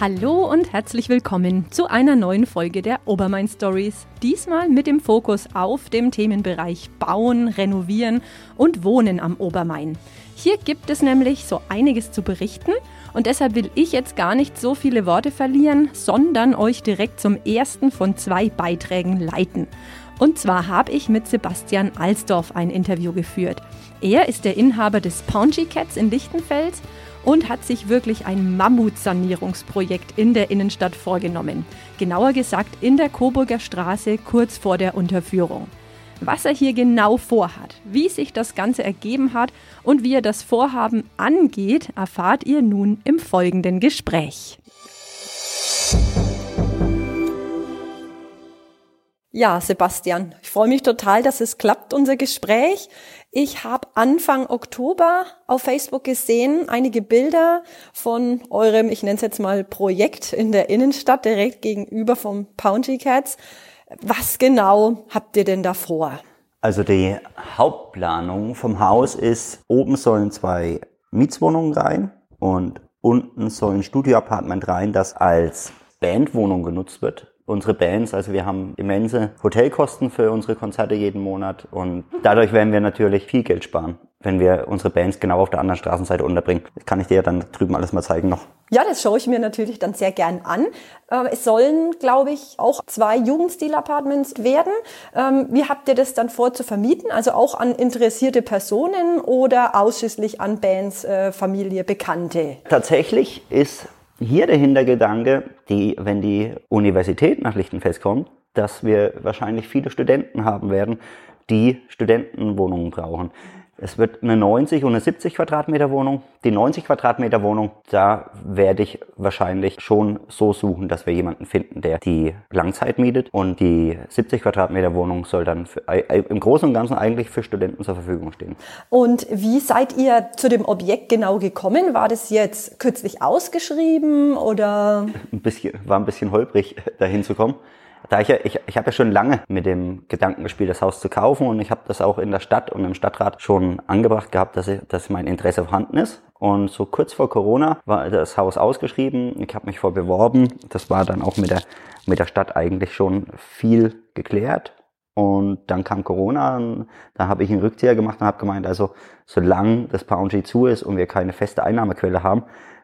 Hallo und herzlich willkommen zu einer neuen Folge der Obermain Stories. Diesmal mit dem Fokus auf dem Themenbereich Bauen, Renovieren und Wohnen am Obermain. Hier gibt es nämlich so einiges zu berichten und deshalb will ich jetzt gar nicht so viele Worte verlieren, sondern euch direkt zum ersten von zwei Beiträgen leiten. Und zwar habe ich mit Sebastian Alsdorf ein Interview geführt. Er ist der Inhaber des Paunchy Cats in Lichtenfels und hat sich wirklich ein Mammutsanierungsprojekt in der Innenstadt vorgenommen. Genauer gesagt in der Coburger Straße kurz vor der Unterführung. Was er hier genau vorhat, wie sich das Ganze ergeben hat und wie er das Vorhaben angeht, erfahrt ihr nun im folgenden Gespräch. Ja, Sebastian, ich freue mich total, dass es klappt, unser Gespräch. Ich habe Anfang Oktober auf Facebook gesehen, einige Bilder von eurem, ich nenne es jetzt mal Projekt in der Innenstadt, direkt gegenüber vom Pounty Cats. Was genau habt ihr denn da vor? Also die Hauptplanung vom Haus ist, oben sollen zwei Mietswohnungen rein und unten soll ein Studioapartment rein, das als Bandwohnung genutzt wird unsere Bands. Also wir haben immense Hotelkosten für unsere Konzerte jeden Monat und dadurch werden wir natürlich viel Geld sparen, wenn wir unsere Bands genau auf der anderen Straßenseite unterbringen. Das kann ich dir dann drüben alles mal zeigen noch. Ja, das schaue ich mir natürlich dann sehr gern an. Ähm, es sollen, glaube ich, auch zwei Jugendstil-Apartments werden. Ähm, wie habt ihr das dann vor zu vermieten? Also auch an interessierte Personen oder ausschließlich an Bands, äh, Familie, Bekannte? Tatsächlich ist hier der Hintergedanke, die, wenn die Universität nach Lichtenfels kommt, dass wir wahrscheinlich viele Studenten haben werden, die Studentenwohnungen brauchen. Es wird eine 90 und eine 70 Quadratmeter Wohnung. Die 90 Quadratmeter Wohnung, da werde ich wahrscheinlich schon so suchen, dass wir jemanden finden, der die Langzeit mietet. Und die 70 Quadratmeter Wohnung soll dann für, im Großen und Ganzen eigentlich für Studenten zur Verfügung stehen. Und wie seid ihr zu dem Objekt genau gekommen? War das jetzt kürzlich ausgeschrieben oder? Ein bisschen, war ein bisschen holprig, dahin zu kommen da ich ja, ich, ich habe ja schon lange mit dem Gedanken gespielt, das Haus zu kaufen und ich habe das auch in der Stadt und im Stadtrat schon angebracht gehabt, dass, ich, dass mein Interesse vorhanden ist. Und so kurz vor Corona war das Haus ausgeschrieben. Ich habe mich vor beworben. Das war dann auch mit der, mit der Stadt eigentlich schon viel geklärt. Und dann kam Corona, und da habe ich einen Rückzieher gemacht und habe gemeint, also solange das Poundy zu ist und wir keine feste Einnahmequelle haben,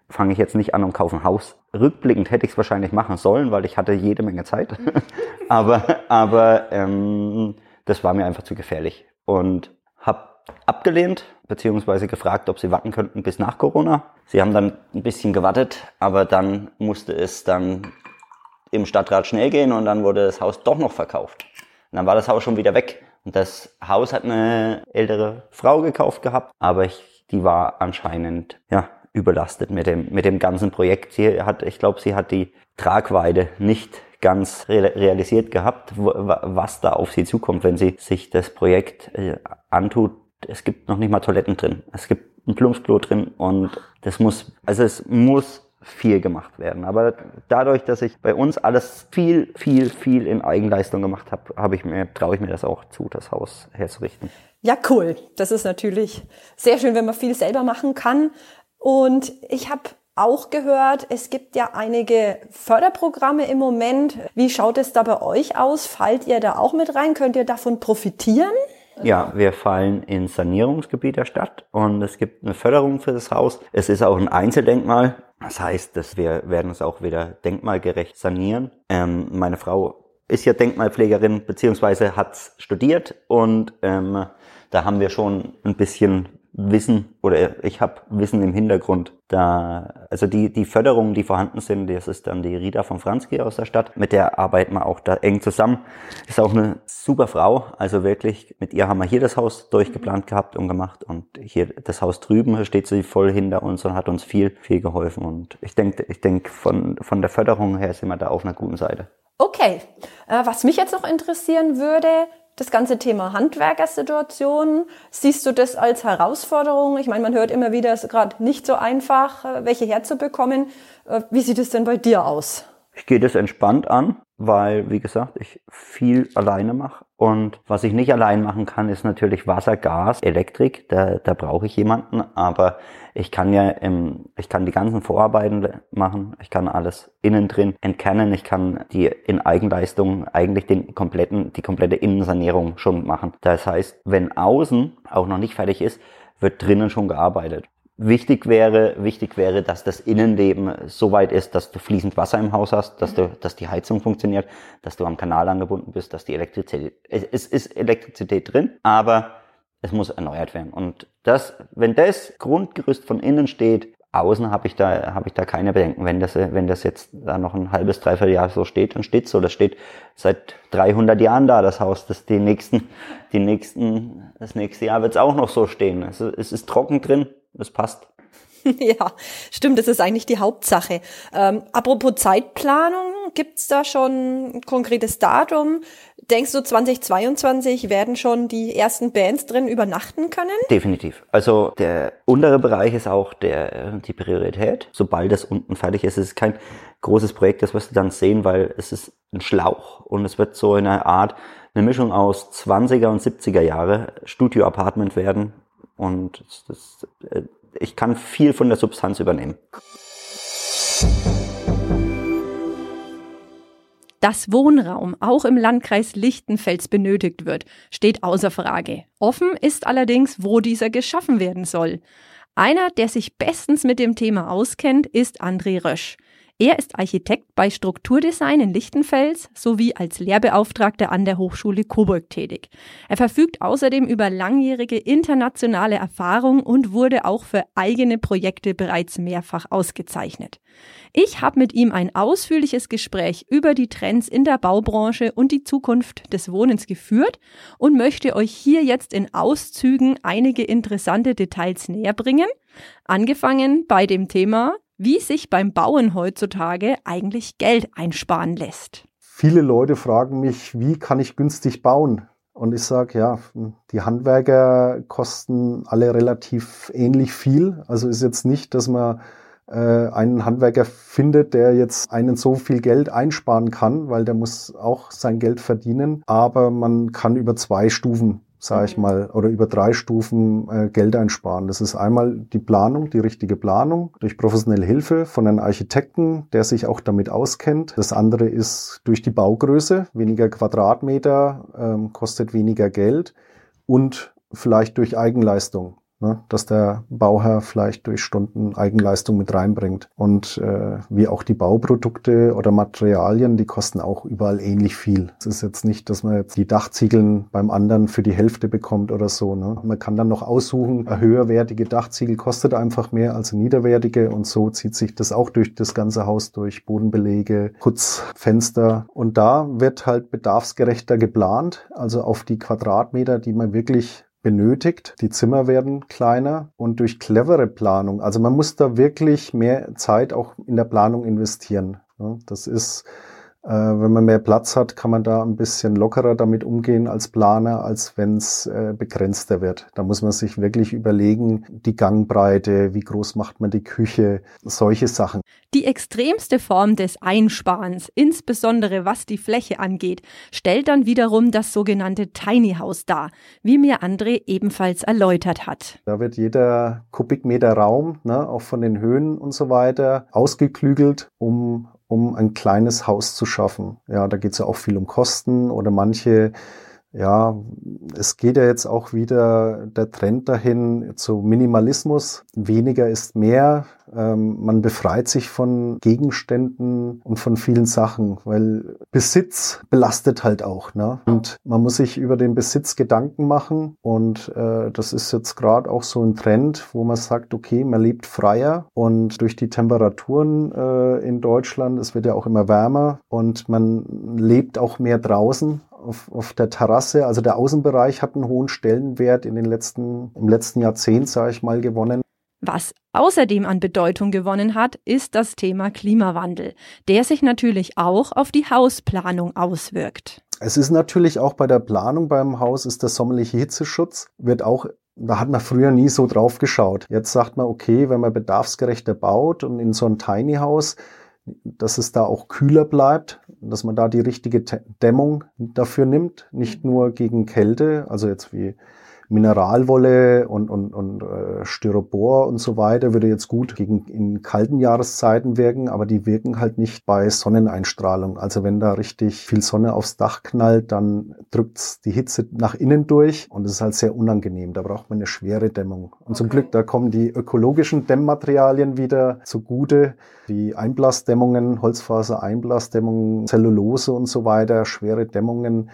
fange ich jetzt nicht an und kaufe ein Haus. Rückblickend hätte ich es wahrscheinlich machen sollen, weil ich hatte jede Menge Zeit. aber aber ähm, das war mir einfach zu gefährlich. Und habe abgelehnt, beziehungsweise gefragt, ob sie warten könnten bis nach Corona. Sie haben dann ein bisschen gewartet, aber dann musste es dann im Stadtrat schnell gehen und dann wurde das Haus doch noch verkauft. Und dann war das Haus schon wieder weg. Und das Haus hat eine ältere Frau gekauft gehabt, aber ich, die war anscheinend, ja, überlastet mit dem, mit dem ganzen Projekt. Sie hat, ich glaube, sie hat die Tragweite nicht ganz realisiert gehabt, was da auf sie zukommt, wenn sie sich das Projekt äh, antut. Es gibt noch nicht mal Toiletten drin. Es gibt ein Plumpsklo drin und das muss, also es muss viel gemacht werden. Aber dadurch, dass ich bei uns alles viel, viel, viel in Eigenleistung gemacht habe, habe ich mir, traue ich mir das auch zu, das Haus herzurichten. Ja, cool. Das ist natürlich sehr schön, wenn man viel selber machen kann. Und ich habe auch gehört, es gibt ja einige Förderprogramme im Moment. Wie schaut es da bei euch aus? Fallt ihr da auch mit rein? Könnt ihr davon profitieren? Ja, wir fallen ins Sanierungsgebiet der Stadt und es gibt eine Förderung für das Haus. Es ist auch ein Einzeldenkmal. Das heißt, dass wir werden es auch wieder denkmalgerecht sanieren. Ähm, meine Frau ist ja Denkmalpflegerin beziehungsweise hat studiert und ähm, da haben wir schon ein bisschen Wissen oder ich habe Wissen im Hintergrund. Da, also die, die Förderungen, die vorhanden sind, das ist dann die Rita von Franzki aus der Stadt. Mit der arbeiten wir auch da eng zusammen. Ist auch eine super Frau. Also wirklich, mit ihr haben wir hier das Haus durchgeplant gehabt und gemacht. Und hier das Haus drüben steht sie voll hinter uns und hat uns viel, viel geholfen. Und ich denke, ich denke, von, von der Förderung her sind wir da auf einer guten Seite. Okay. Äh, was mich jetzt noch interessieren würde, das ganze Thema Handwerkersituation, siehst du das als Herausforderung? Ich meine, man hört immer wieder, es ist gerade nicht so einfach, äh, welche herzubekommen. Äh, wie sieht es denn bei dir aus? Ich gehe das entspannt an, weil, wie gesagt, ich viel alleine mache Und was ich nicht allein machen kann, ist natürlich Wasser, Gas, Elektrik. Da, da brauche ich jemanden. Aber ich kann ja, im, ich kann die ganzen Vorarbeiten machen. Ich kann alles innen drin entkernen. Ich kann die in Eigenleistung eigentlich den kompletten, die komplette Innensanierung schon machen. Das heißt, wenn außen auch noch nicht fertig ist, wird drinnen schon gearbeitet. Wichtig wäre, wichtig wäre, dass das Innenleben so weit ist, dass du fließend Wasser im Haus hast, dass du, dass die Heizung funktioniert, dass du am Kanal angebunden bist, dass die Elektrizität, es ist Elektrizität drin, aber es muss erneuert werden. Und das, wenn das Grundgerüst von innen steht, außen habe ich da, habe ich da keine Bedenken. Wenn das, wenn das jetzt da noch ein halbes, dreiviertel Jahr so steht, dann steht so. Das steht seit 300 Jahren da, das Haus. Das die nächsten, die nächsten, das nächste Jahr wird es auch noch so stehen. Es, es ist trocken drin, das passt. Ja, stimmt, das ist eigentlich die Hauptsache. Ähm, apropos Zeitplanung, gibt's da schon ein konkretes Datum? Denkst du, 2022 werden schon die ersten Bands drin übernachten können? Definitiv. Also der untere Bereich ist auch der, die Priorität. Sobald das unten fertig ist, ist es kein großes Projekt, das wirst du dann sehen, weil es ist ein Schlauch und es wird so in einer Art, eine Mischung aus 20er und 70er Jahre Studio-Apartment werden und das, äh, ich kann viel von der Substanz übernehmen. Dass Wohnraum auch im Landkreis Lichtenfels benötigt wird, steht außer Frage. Offen ist allerdings, wo dieser geschaffen werden soll. Einer, der sich bestens mit dem Thema auskennt, ist André Rösch. Er ist Architekt bei Strukturdesign in Lichtenfels sowie als Lehrbeauftragter an der Hochschule Coburg tätig. Er verfügt außerdem über langjährige internationale Erfahrung und wurde auch für eigene Projekte bereits mehrfach ausgezeichnet. Ich habe mit ihm ein ausführliches Gespräch über die Trends in der Baubranche und die Zukunft des Wohnens geführt und möchte euch hier jetzt in Auszügen einige interessante Details näher bringen. Angefangen bei dem Thema wie sich beim Bauen heutzutage eigentlich Geld einsparen lässt. Viele Leute fragen mich, wie kann ich günstig bauen? Und ich sage, ja, die Handwerker kosten alle relativ ähnlich viel. Also ist jetzt nicht, dass man äh, einen Handwerker findet, der jetzt einen so viel Geld einsparen kann, weil der muss auch sein Geld verdienen. Aber man kann über zwei Stufen sage ich mhm. mal, oder über drei Stufen äh, Geld einsparen. Das ist einmal die Planung, die richtige Planung durch professionelle Hilfe von einem Architekten, der sich auch damit auskennt. Das andere ist durch die Baugröße, weniger Quadratmeter ähm, kostet weniger Geld und vielleicht durch Eigenleistung ne, dass der Bauherr vielleicht durch Stunden Eigenleistung mit reinbringt. Und äh, wie auch die Bauprodukte oder Materialien, die kosten auch überall ähnlich viel. Es ist jetzt nicht, dass man jetzt die Dachziegeln beim anderen für die Hälfte bekommt oder so. Ne? Man kann dann noch aussuchen, höherwertige Dachziegel kostet einfach mehr als niederwertige und so zieht sich das auch durch das ganze Haus durch. Bodenbelege, Putz, Fenster. Und da wird halt bedarfsgerechter geplant, also auf die Quadratmeter, die man wirklich benötigt. Die Zimmer werden kleiner und durch clevere Planung. Also man muss da wirklich mehr Zeit auch in der Planung investieren. Das ist wenn man mehr Platz hat, kann man da ein bisschen lockerer damit umgehen als Planer, als wenn es äh, begrenzter wird. Da muss man sich wirklich überlegen, die Gangbreite, wie groß macht man die Küche, solche Sachen. Die extremste Form des Einsparens, insbesondere was die Fläche angeht, stellt dann wiederum das sogenannte Tiny House dar, wie mir André ebenfalls erläutert hat. Da wird jeder Kubikmeter Raum, ne, auch von den Höhen und so weiter, ausgeklügelt, um um ein kleines Haus zu schaffen. Ja, da geht es ja auch viel um Kosten oder manche ja, es geht ja jetzt auch wieder der Trend dahin zu Minimalismus. Weniger ist mehr. Ähm, man befreit sich von Gegenständen und von vielen Sachen, weil Besitz belastet halt auch. Ne? Und man muss sich über den Besitz Gedanken machen. Und äh, das ist jetzt gerade auch so ein Trend, wo man sagt, okay, man lebt freier und durch die Temperaturen äh, in Deutschland, es wird ja auch immer wärmer und man lebt auch mehr draußen auf, auf der Terrasse. Also der Außenbereich hat einen hohen Stellenwert in den letzten, im letzten Jahrzehnt, sage ich mal, gewonnen. Was außerdem an Bedeutung gewonnen hat, ist das Thema Klimawandel, der sich natürlich auch auf die Hausplanung auswirkt. Es ist natürlich auch bei der Planung beim Haus ist der sommerliche Hitzeschutz, wird auch da hat man früher nie so drauf geschaut. Jetzt sagt man, okay, wenn man bedarfsgerechter baut und in so ein Tiny House dass es da auch kühler bleibt, dass man da die richtige Dämmung dafür nimmt, nicht nur gegen Kälte, also jetzt wie Mineralwolle und, und, und äh, Styropor und so weiter würde jetzt gut gegen in kalten Jahreszeiten wirken, aber die wirken halt nicht bei Sonneneinstrahlung. Also wenn da richtig viel Sonne aufs Dach knallt, dann drückt's die Hitze nach innen durch und es ist halt sehr unangenehm. Da braucht man eine schwere Dämmung. Und okay. zum Glück, da kommen die ökologischen Dämmmaterialien wieder zugute. Die Einblasdämmungen, Holzfaser-Einblasdämmungen, Zellulose und so weiter, schwere Dämmungen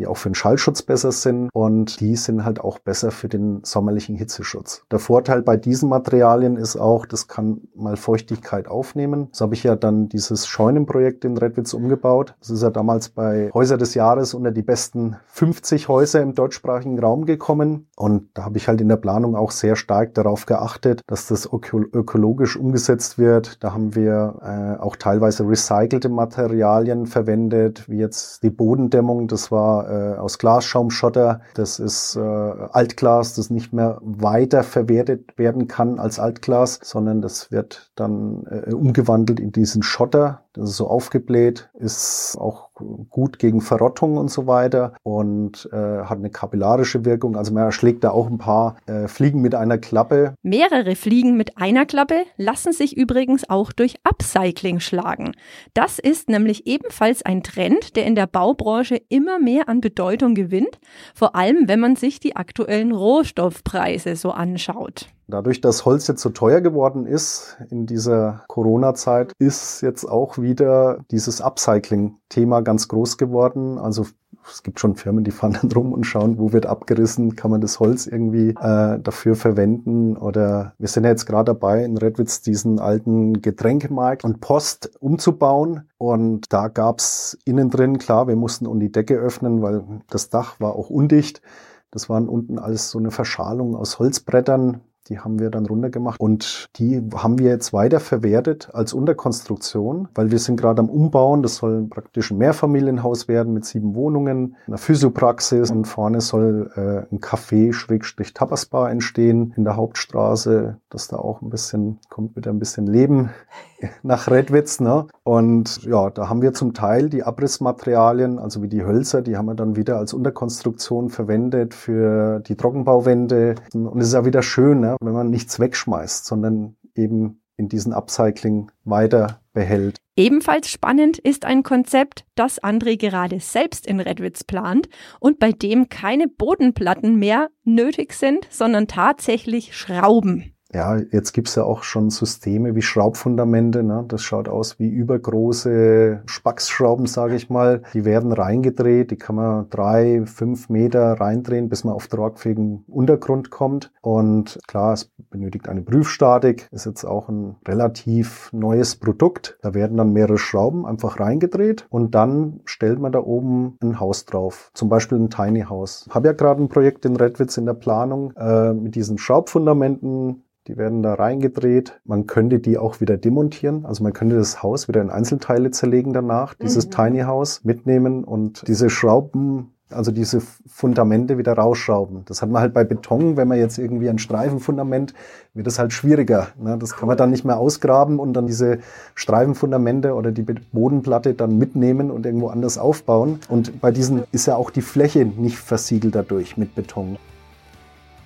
die auch für den Schallschutz besser sind und die sind halt auch besser für den sommerlichen Hitzeschutz. Der Vorteil bei diesen Materialien ist auch, das kann mal Feuchtigkeit aufnehmen. So habe ich ja dann dieses Scheunenprojekt in Redwitz umgebaut. Das ist ja damals bei Häuser des Jahres unter die besten 50 Häuser im deutschsprachigen Raum gekommen und da habe ich halt in der Planung auch sehr stark darauf geachtet, dass das ökologisch umgesetzt wird. Da haben wir äh, auch teilweise recycelte Materialien verwendet, wie jetzt die Bodendämmung. Das war äh, aus Glasschaumschotter. Das ist äh, Altglas, das nicht mehr weiter verwertet werden kann als Altglas, sondern das wird dann äh, umgewandelt in diesen Schotter. Das ist so aufgebläht, ist auch gut gegen Verrottung und so weiter und äh, hat eine kapillarische Wirkung. Also man erschlägt da auch ein paar äh, Fliegen mit einer Klappe. Mehrere Fliegen mit einer Klappe lassen sich übrigens auch durch Upcycling schlagen. Das ist nämlich ebenfalls ein Trend, der in der Baubranche immer mehr an Bedeutung gewinnt, vor allem wenn man sich die aktuellen Rohstoffpreise so anschaut. Dadurch, dass Holz jetzt so teuer geworden ist in dieser Corona-Zeit, ist jetzt auch wieder dieses Upcycling-Thema ganz groß geworden. Also es gibt schon Firmen, die fahren dann rum und schauen, wo wird abgerissen, kann man das Holz irgendwie äh, dafür verwenden. Oder wir sind ja jetzt gerade dabei, in Redwitz diesen alten Getränkemarkt und Post umzubauen. Und da gab's innen drin, klar, wir mussten um die Decke öffnen, weil das Dach war auch undicht. Das waren unten alles so eine Verschalung aus Holzbrettern, die haben wir dann runtergemacht und die haben wir jetzt weiter verwertet als Unterkonstruktion, weil wir sind gerade am Umbauen. Das soll praktisch ein Mehrfamilienhaus werden mit sieben Wohnungen, einer Physiopraxis und vorne soll äh, ein Café Schrägstrich Tapasbar entstehen in der Hauptstraße, dass da auch ein bisschen kommt wieder ein bisschen Leben nach Redwitz. Ne? Und ja, da haben wir zum Teil die Abrissmaterialien, also wie die Hölzer, die haben wir dann wieder als Unterkonstruktion verwendet für die Trockenbauwände. Und es ist ja wieder schön, ne? Wenn man nichts wegschmeißt, sondern eben in diesen Upcycling weiter behält. Ebenfalls spannend ist ein Konzept, das André gerade selbst in Redwitz plant und bei dem keine Bodenplatten mehr nötig sind, sondern tatsächlich Schrauben ja, jetzt gibt's ja auch schon Systeme wie Schraubfundamente. Ne? Das schaut aus wie übergroße Spacksschrauben, sage ich mal. Die werden reingedreht, die kann man drei, fünf Meter reindrehen, bis man auf tragfähigen Untergrund kommt. Und klar, es benötigt eine Prüfstatik, ist jetzt auch ein relativ neues Produkt. Da werden dann mehrere Schrauben einfach reingedreht und dann stellt man da oben ein Haus drauf. Zum Beispiel ein Tiny House. Habe ja gerade ein Projekt in Redwitz in der Planung äh, mit diesen Schraubfundamenten die werden da reingedreht. Man könnte die auch wieder demontieren. Also man könnte das Haus wieder in Einzelteile zerlegen danach, dieses mhm. Tiny House mitnehmen und diese Schrauben also diese Fundamente wieder rausschrauben. Das hat man halt bei Beton, wenn man jetzt irgendwie ein Streifenfundament, wird das halt schwieriger. Ne? Das kann man dann nicht mehr ausgraben und dann diese Streifenfundamente oder die Bodenplatte dann mitnehmen und irgendwo anders aufbauen. Und bei diesen ist ja auch die Fläche nicht versiegelt dadurch mit Beton.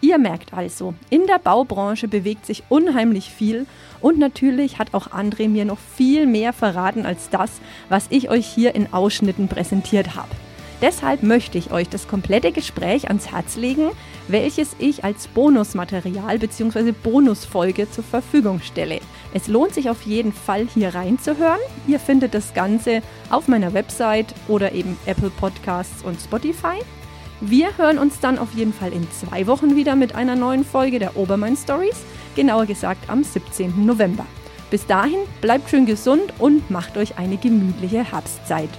Ihr merkt also, in der Baubranche bewegt sich unheimlich viel und natürlich hat auch André mir noch viel mehr verraten als das, was ich euch hier in Ausschnitten präsentiert habe. Deshalb möchte ich euch das komplette Gespräch ans Herz legen, welches ich als Bonusmaterial bzw. Bonusfolge zur Verfügung stelle. Es lohnt sich auf jeden Fall hier reinzuhören. Ihr findet das Ganze auf meiner Website oder eben Apple Podcasts und Spotify. Wir hören uns dann auf jeden Fall in zwei Wochen wieder mit einer neuen Folge der Obermain Stories, genauer gesagt am 17. November. Bis dahin bleibt schön gesund und macht euch eine gemütliche Herbstzeit.